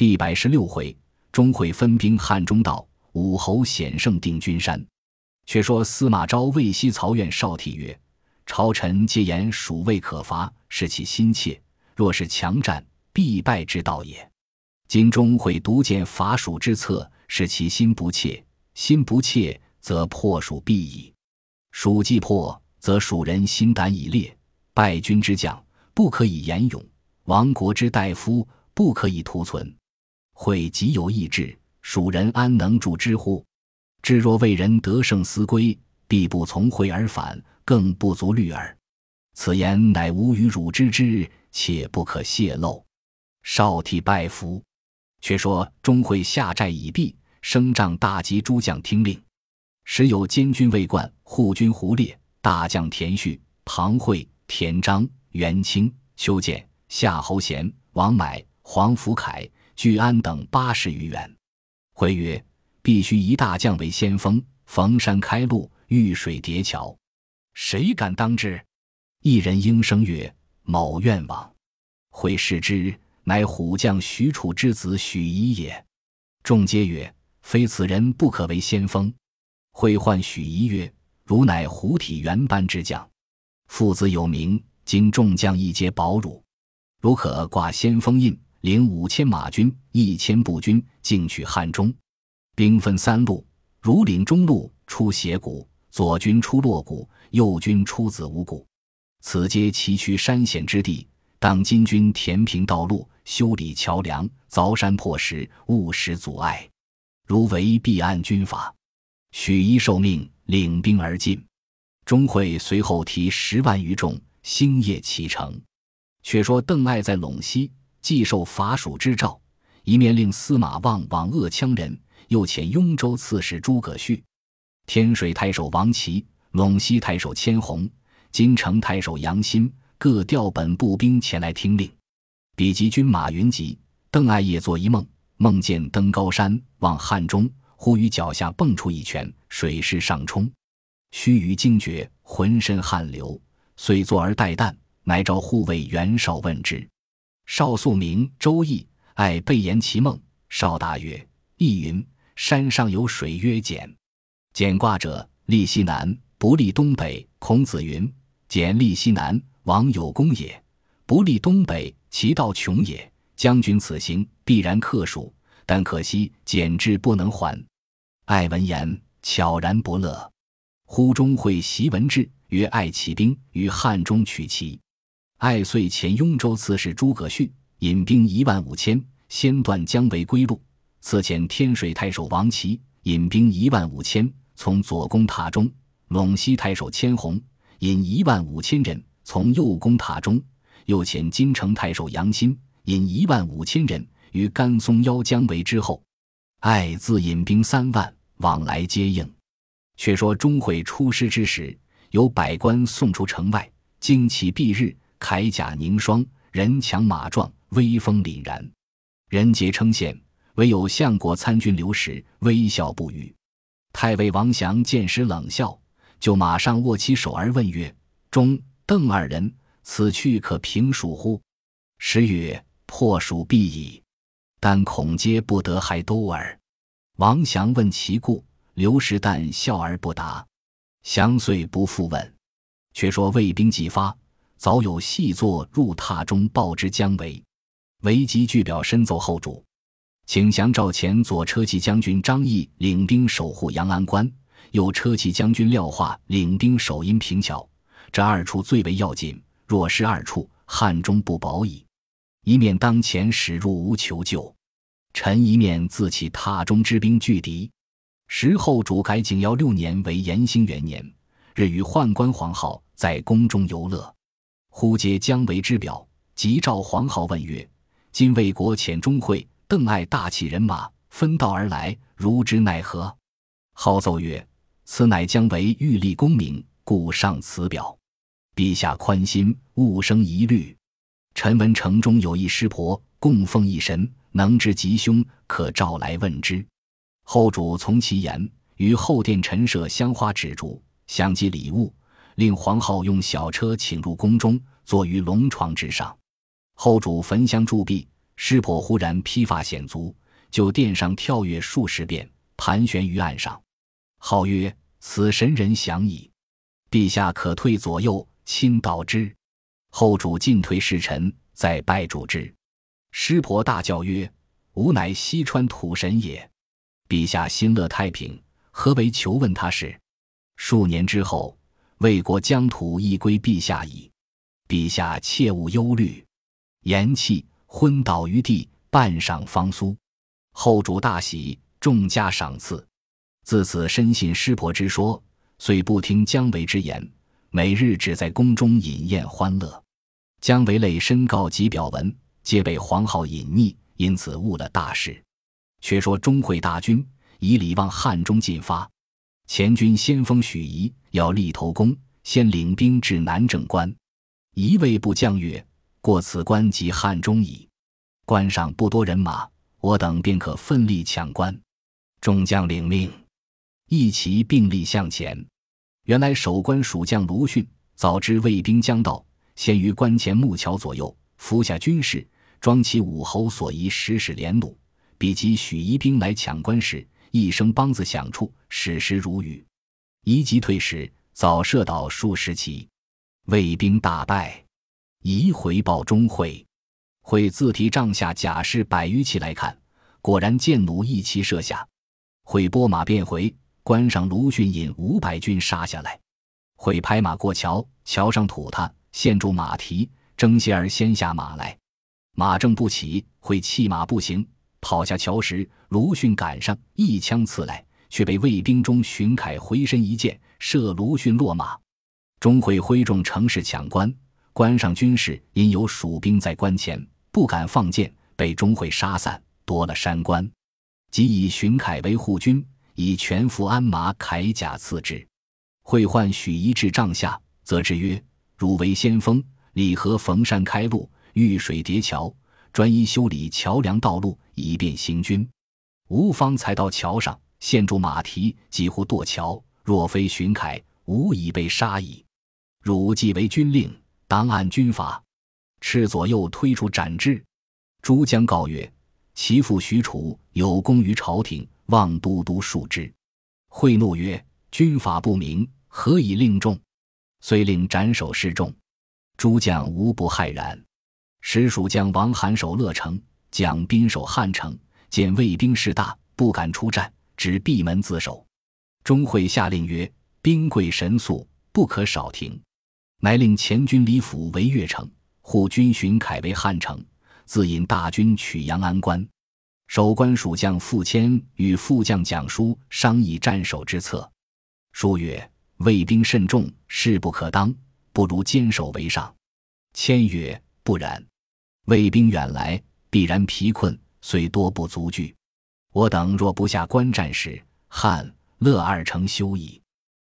第百十六回，钟会分兵汉中道，武侯险胜定军山。却说司马昭魏西曹院少体曰：“朝臣皆言蜀未可伐，是其心切。若是强战，必败之道也。今钟会独见伐蜀之策，是其心不切。心不切，则破蜀必矣。蜀既破，则蜀人心胆已裂。败军之将，不可以言勇；亡国之大夫，不可以图存。”会极有意志，蜀人安能助之乎？至若为人得胜思归，必不从会而返，更不足虑耳。此言乃吾与汝知之，且不可泄露。少替拜服。却说钟会下寨已毕，升帐大集诸将听令。时有监军魏冠、护军胡烈、大将田旭、庞会、田章、袁清、邱建、夏侯贤、王买、黄福凯。聚安等八十余员，回曰：“必须一大将为先锋，逢山开路，遇水叠桥，谁敢当之？”一人应声曰：“某愿往。”会视之，乃虎将许褚之子许仪也。众皆曰：“非此人不可为先锋。”会唤许仪曰：“汝乃虎体原班之将，父子有名，今众将一皆保汝，汝可挂先锋印。”领五千马军、一千步军，进取汉中。兵分三路：如领中路出斜谷，左军出洛谷，右军出子午谷。此皆崎岖山险之地，当金军填平道路、修理桥梁、凿山破石，勿使阻碍。如违，必按军法。许一受命，领兵而进。钟会随后提十万余众，星夜启程。却说邓艾在陇西。既受伐蜀之诏，一面令司马望往恶羌人，又遣雍州刺史诸葛绪、天水太守王齐、陇西太守千红、金城太守杨新各调本步兵前来听令。比及军马云集，邓艾夜做一梦，梦见登高山望汉中，忽于脚下蹦出一拳，水势上冲，须臾惊觉，浑身汗流，遂坐而待旦，乃召护卫袁绍问之。少宿名周易，爱备言其梦。少大曰：“易云，山上有水曰简，简卦者，立西南，不立东北。孔子云：简立西南，王有功也；不立东北，其道穷也。将军此行必然克蜀，但可惜简志不能还。”爱闻言，悄然不乐。忽中会袭闻之，曰：“爱起兵于汉中取齐。”艾遂遣雍州刺史诸葛绪引兵一万五千，先断姜维归路；次遣天水太守王齐引兵一万五千，从左攻塔中；陇西太守千红引一万五千人，从右攻塔中；又遣金城太守杨钦引一万五千人于甘松邀姜维之后。艾自引兵三万往来接应。却说钟会出师之时，有百官送出城外，旌旗蔽日。铠甲凝霜，人强马壮，威风凛然。人皆称羡，唯有相国参军刘石微笑不语。太尉王祥见时冷笑，就马上握其手而问曰：“钟、邓二人，此去可平蜀乎？”时曰：“破蜀必矣，但恐皆不得还都耳。”王祥问其故，刘石但笑而不答。祥遂不复问。却说魏兵既发。早有细作入榻中报之姜维，维即具表申奏后主，请降赵前左车骑将军张翼领兵守护阳安关，右车骑将军廖化领兵守阴平桥。这二处最为要紧，若失二处，汉中不保矣。一面当前使入无求救，臣一面自起榻中之兵拒敌。时后主改景耀六年为延兴元年，日与宦官黄浩在宫中游乐。忽接姜维之表，即召黄皓问曰：“今魏国遣钟会、邓艾大起人马，分道而来，如之奈何？”皓奏曰：“此乃姜维欲立功名，故上此表。陛下宽心，勿生疑虑。臣闻城中有一师婆，供奉一神，能知吉凶，可召来问之。”后主从其言，于后殿陈设香花纸烛，相及礼物。令黄皓用小车请入宫中，坐于龙床之上。后主焚香铸币，师婆忽然披发显足，就殿上跳跃数十遍，盘旋于岸上，号曰：“此神人降矣！陛下可退左右，亲导之。”后主进退侍臣，再拜主之。师婆大叫曰：“吾乃西川土神也！陛下心乐太平，何为求问他事？数年之后，魏国疆土亦归陛下矣。陛下切勿忧虑。”言讫，昏倒于地，半晌方苏。后主大喜，重加赏赐。自此深信师婆之说，遂不听姜维之言，每日只在宫中饮宴欢乐。姜维累申告及表文。皆被黄皓隐匿，因此误了大事。却说钟会大军以礼望汉中进发，前军先锋许仪要立头功，先领兵至南郑关。仪谓部将曰：“过此关即汉中矣，关上不多人马，我等便可奋力抢关。”众将领命，一齐并力向前。原来守关蜀将卢逊早知魏兵将到，先于关前木桥左右伏下军士。装其武侯所疑，时使连弩，比及许仪兵来抢关时，一声梆子响处，矢石如雨。夷急退时，早射倒数十骑，魏兵大败。夷回报钟会，会自提帐下甲士百余骑来看，果然箭弩一齐射下。会拨马便回，关上卢逊引五百军杀下来。会拍马过桥，桥上土踏，陷住马蹄，争先而先下马来。马正不起，会弃马步行，跑下桥时，卢逊赶上，一枪刺来，却被卫兵中荀凯回身一箭射卢逊落马。钟会挥众乘势抢关，关上军士因有蜀兵在关前，不敢放箭，被钟会杀散，夺了山关。即以荀凯为护军，以全副鞍马铠甲赐之。会唤许仪至帐下，责之曰：“汝为先锋，李和逢山开路。”遇水叠桥，专一修理桥梁道路，以便行军。吴方才到桥上，陷住马蹄，几乎堕桥。若非荀凯，吾已被杀矣。汝既为军令，当按军法，斥左右推出斩之。诸将告曰：“其父许褚有功于朝廷，望都督恕之。”会怒曰：“军法不明，何以令众？”遂令斩首示众。诸将无不骇然。时蜀将王罕守乐城，蒋斌守汉城，见魏兵势大，不敢出战，只闭门自守。钟会下令曰：“兵贵神速，不可少停。”乃令前军李府为越城，护军荀凯为汉城，自引大军取阳安关。守关蜀将傅谦与副将蒋舒商议战守之策。舒曰：“魏兵甚众，势不可当，不如坚守为上。”谦曰：“不然。”魏兵远来，必然疲困，虽多不足惧。我等若不下关战时，汉、乐二城休矣。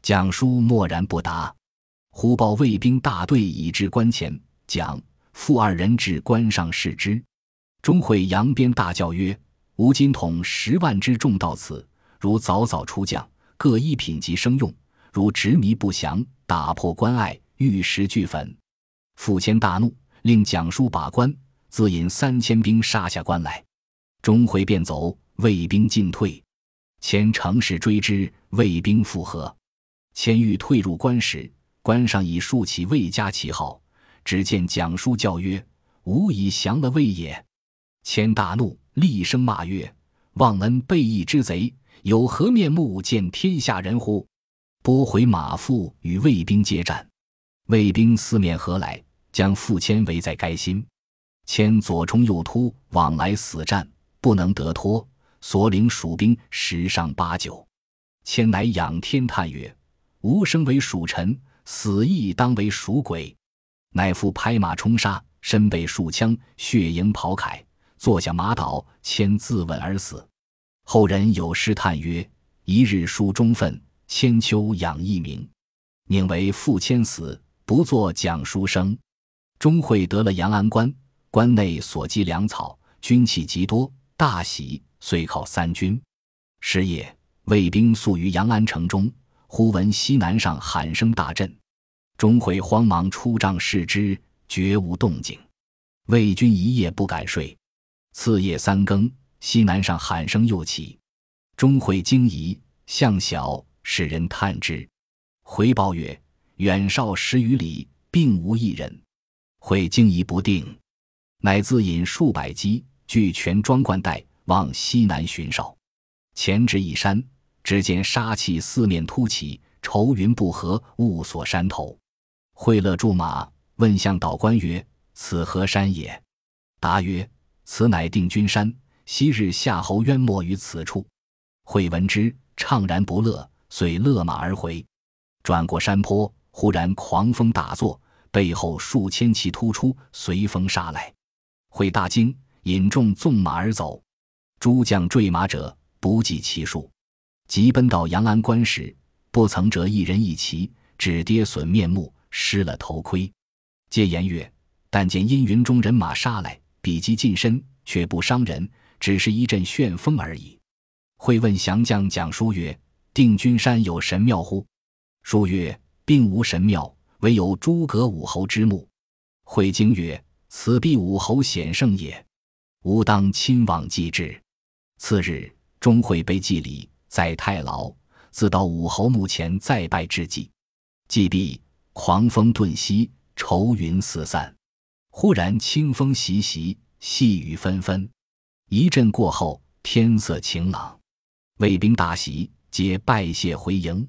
蒋叔默然不答。忽报魏兵大队已至关前，蒋、傅二人至关上视之。钟会扬鞭大叫曰：“吴金统十万之众到此，如早早出将，各一品级生用；如执迷不降，打破关隘，玉石俱焚。”傅谦大怒。令蒋叔把关，自引三千兵杀下关来。钟会便走，魏兵进退。前乘势追之，魏兵复合。千欲退入关时，关上已竖起魏家旗号。只见蒋叔叫曰：“吾已降了魏也！”谦大怒，厉声骂曰：“忘恩背义之贼，有何面目见天下人乎？”拨回马腹，与魏兵接战。魏兵四面合来。将傅谦围在该心，谦左冲右突，往来死战，不能得脱。所领蜀兵十上八九，谦乃仰天叹曰：“吾生为蜀臣，死亦当为蜀鬼。”乃复拍马冲杀，身被数枪，血盈袍铠，坐下马倒，谦自刎而死。后人有诗叹曰：“一日书中愤，千秋养一名。宁为傅谦死，不作蒋书生。”钟会得了阳安关，关内所积粮草，军器极多，大喜，遂犒三军。时夜，魏兵宿于阳安城中，忽闻西南上喊声大震，钟会慌忙出帐视之，绝无动静。魏军一夜不敢睡。次夜三更，西南上喊声又起，钟会惊疑，向晓，使人探之，回报曰：“远少十余里，并无一人。”会惊疑不定，乃自引数百骑，据全装冠带，往西南巡哨。前至一山，只见杀气四面突起，愁云不合，雾锁山头。惠勒驻马，问向导官曰：“此何山也？”答曰：“此乃定军山。昔日夏侯渊没于此处。”惠闻之，怅然不乐，遂勒马而回。转过山坡，忽然狂风大作，背后数千骑突出，随风杀来。会大惊，引众纵马而走。诸将坠马者。不计其数，急奔到阳安关时，不曾折一人一骑，只跌损面目，失了头盔。皆言曰：“但见阴云中人马杀来，比击近身，却不伤人，只是一阵旋风而已。”会问降将蒋叔曰：“定军山有神庙乎？”叔曰：“并无神庙，唯有诸葛武侯之墓。”会惊曰：“此必武侯显圣也，吾当亲往祭之。”次日。钟会被祭礼，在太牢，自到武侯墓前再拜之祭。祭毕，狂风顿息，愁云四散。忽然清风习习，细雨纷纷。一阵过后，天色晴朗，卫兵大喜，皆拜谢回营。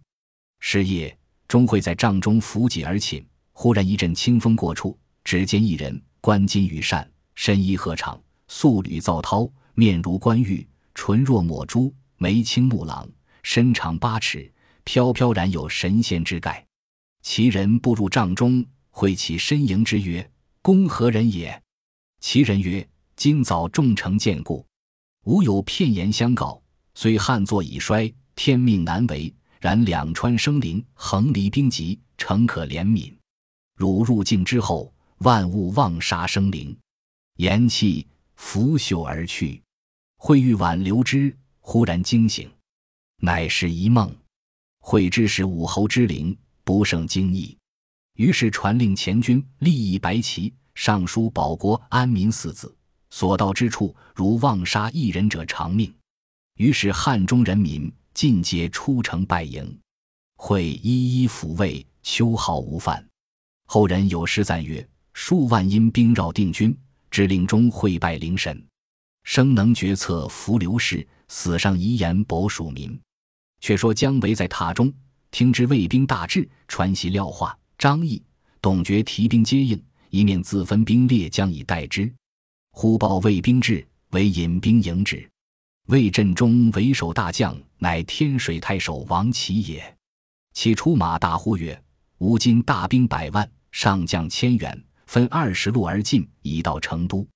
是夜，钟会在帐中伏戟而寝，忽然一阵清风过处，只见一人，冠金羽扇，身衣鹤氅，素履皂绦，面如冠玉。唇若抹珠，眉清目朗，身长八尺，飘飘然有神仙之概。其人步入帐中，会其身迎之曰：“公何人也？”其人曰：“今早众城见故，吾有片言相告。虽汉作已衰，天命难违。然两川生灵，横离兵籍，诚可怜悯。汝入境之后，万物妄杀生灵。”言讫，拂袖而去。会欲挽留之，忽然惊醒，乃是一梦。会知是武侯之灵，不胜惊异，于是传令前军立一白旗，上书“保国安民”四字。所到之处，如妄杀一人者，偿命。于是汉中人民尽皆出城拜迎，会一一抚慰，秋毫无犯。后人有诗赞曰：“数万阴兵绕定军，指令中会拜灵神。”生能决策扶流士，死上遗言保蜀民。却说姜维在榻中听知魏兵大至，传檄廖化、张翼、董厥提兵接应，一面自分兵列将以待之。忽报魏兵至，为引兵迎之。魏阵中为首大将，乃天水太守王齐也。其出马大呼曰：“吾今大兵百万，上将千员，分二十路而进，已到成都。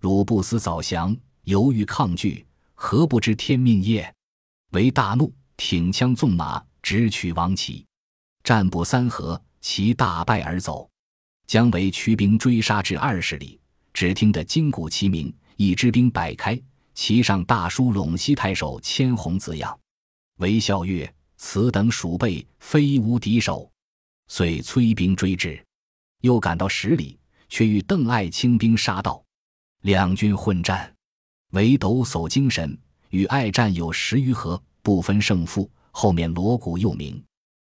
汝不思早降。”犹豫抗拒，何不知天命也？为大怒，挺枪纵马，直取王旗。战不三合，其大败而走。姜维驱兵追杀至二十里，只听得金鼓齐鸣，一支兵摆开，旗上大书“陇西太守千红”字样。韦笑曰：“此等鼠辈，非无敌手。”遂催兵追至，又赶到十里，却遇邓艾亲兵杀到，两军混战。韦抖擞精神，与爱战有十余合，不分胜负。后面锣鼓又鸣，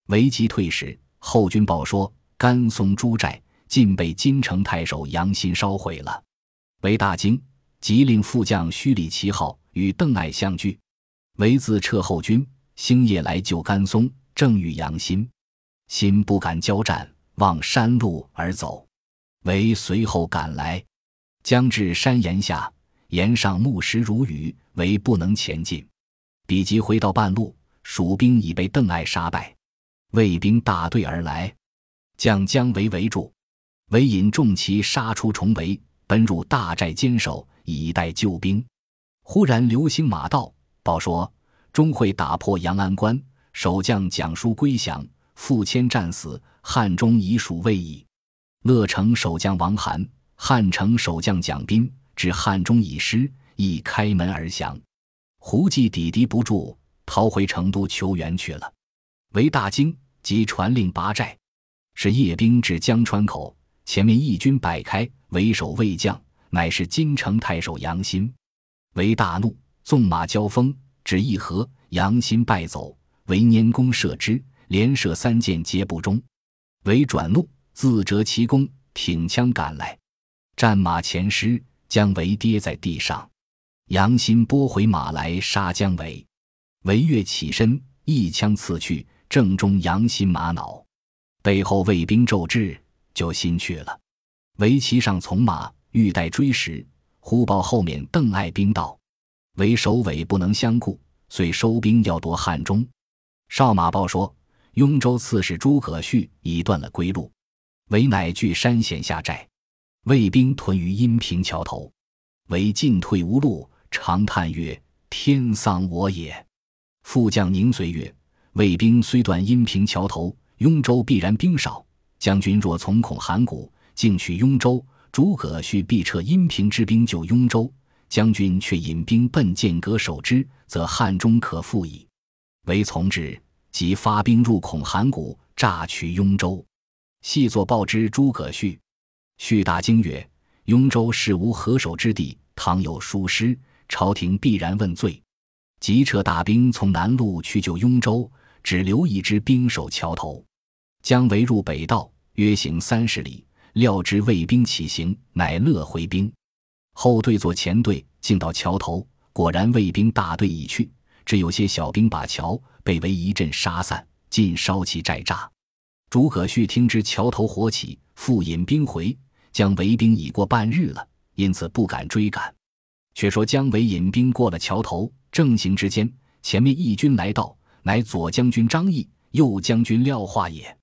韦即退时，后军报说甘松诸寨尽被金城太守杨欣烧毁了。韦大惊，即令副将虚里旗号与邓艾相聚。韦自撤后军，星夜来救甘松，正遇杨新，新不敢交战，望山路而走。韦随后赶来，将至山岩下。岩上木石如雨，唯不能前进。比及回到半路，蜀兵已被邓艾杀败，魏兵大队而来，将姜维围住。韦引重骑杀出重围，奔入大寨坚守，以待救兵。忽然流星马到，报说钟会打破阳安关，守将蒋叔归降，傅谦战死，汉中已属魏矣。乐城守将王涵，汉城守将蒋斌。至汉中已失，亦开门而降。胡骑抵敌不住，逃回成都求援去了。为大惊，即传令拔寨。是夜兵至江川口，前面义军摆开，为首魏将乃是金城太守杨新。为大怒，纵马交锋，只一合，杨新败走。为拈弓射之，连射三箭皆不中。为转怒，自折其弓，挺枪赶来，战马前失，将为跌在地上。杨新拨回马来杀姜维，维越起身，一枪刺去，正中杨新马脑。背后卫兵骤至，就心去了。维骑上从马，欲待追时，忽报后面邓艾兵到，为首尾不能相顾，遂收兵要夺汉中。少马报说，雍州刺史诸葛绪已断了归路，韦乃据山险下寨，魏兵屯于阴平桥头，韦进退无路，长叹曰：“天丧我也。”副将宁随曰：“魏兵虽断阴平桥头，雍州必然兵少。将军若从恐函谷，进取雍州，诸葛绪必撤阴平之兵救雍州。将军却引兵奔剑阁守之，则汉中可复矣。”为从之，即发兵入孔函谷，诈取雍州。细作报之诸葛绪，绪大惊曰：“雍州是无何守之地，倘有疏失，朝廷必然问罪。”即撤大兵从南路去救雍州，只留一支兵守桥头。姜维入北道，约行三十里，料知魏兵起行，乃勒回兵。后队作前队，进到桥头，果然魏兵大队已去。只有些小兵把桥被围一阵杀散，尽烧其寨栅。诸葛绪听知桥头火起，复引兵回，将围兵已过半日了，因此不敢追赶。却说姜维引兵过了桥头，正行之间，前面义军来到，乃左将军张翼、右将军廖化也。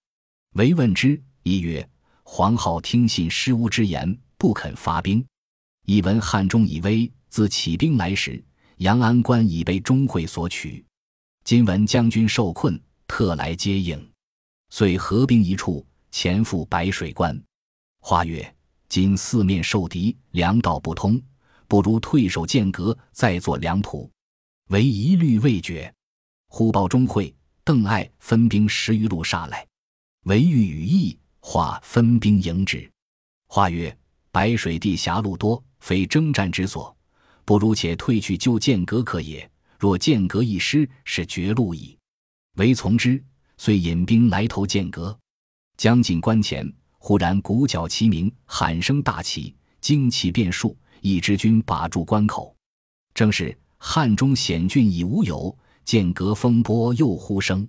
维问之，一曰：“黄皓听信师乌之言，不肯发兵。一闻汉中已危，自起兵来时。”阳安关已被钟会所取，今闻将军受困，特来接应，遂合兵一处，前赴白水关。话曰：今四面受敌，粮道不通，不如退守剑阁，再做粮铺。唯一虑未决。忽报钟会、邓艾分兵十余路杀来，唯欲与议，化分兵迎之。话曰：白水地狭路多，非征战之所。不如且退去救剑阁可也。若剑阁一失，是绝路矣。唯从之，遂引兵来投剑阁。将近关前，忽然鼓角齐鸣，喊声大起，旌旗遍数，一支军把住关口。正是汉中险峻已无有，剑阁风波又忽生。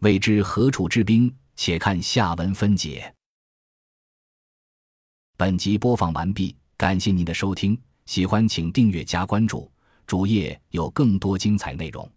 未知何处之兵？且看下文分解。本集播放完毕，感谢您的收听。喜欢请订阅加关注，主页有更多精彩内容。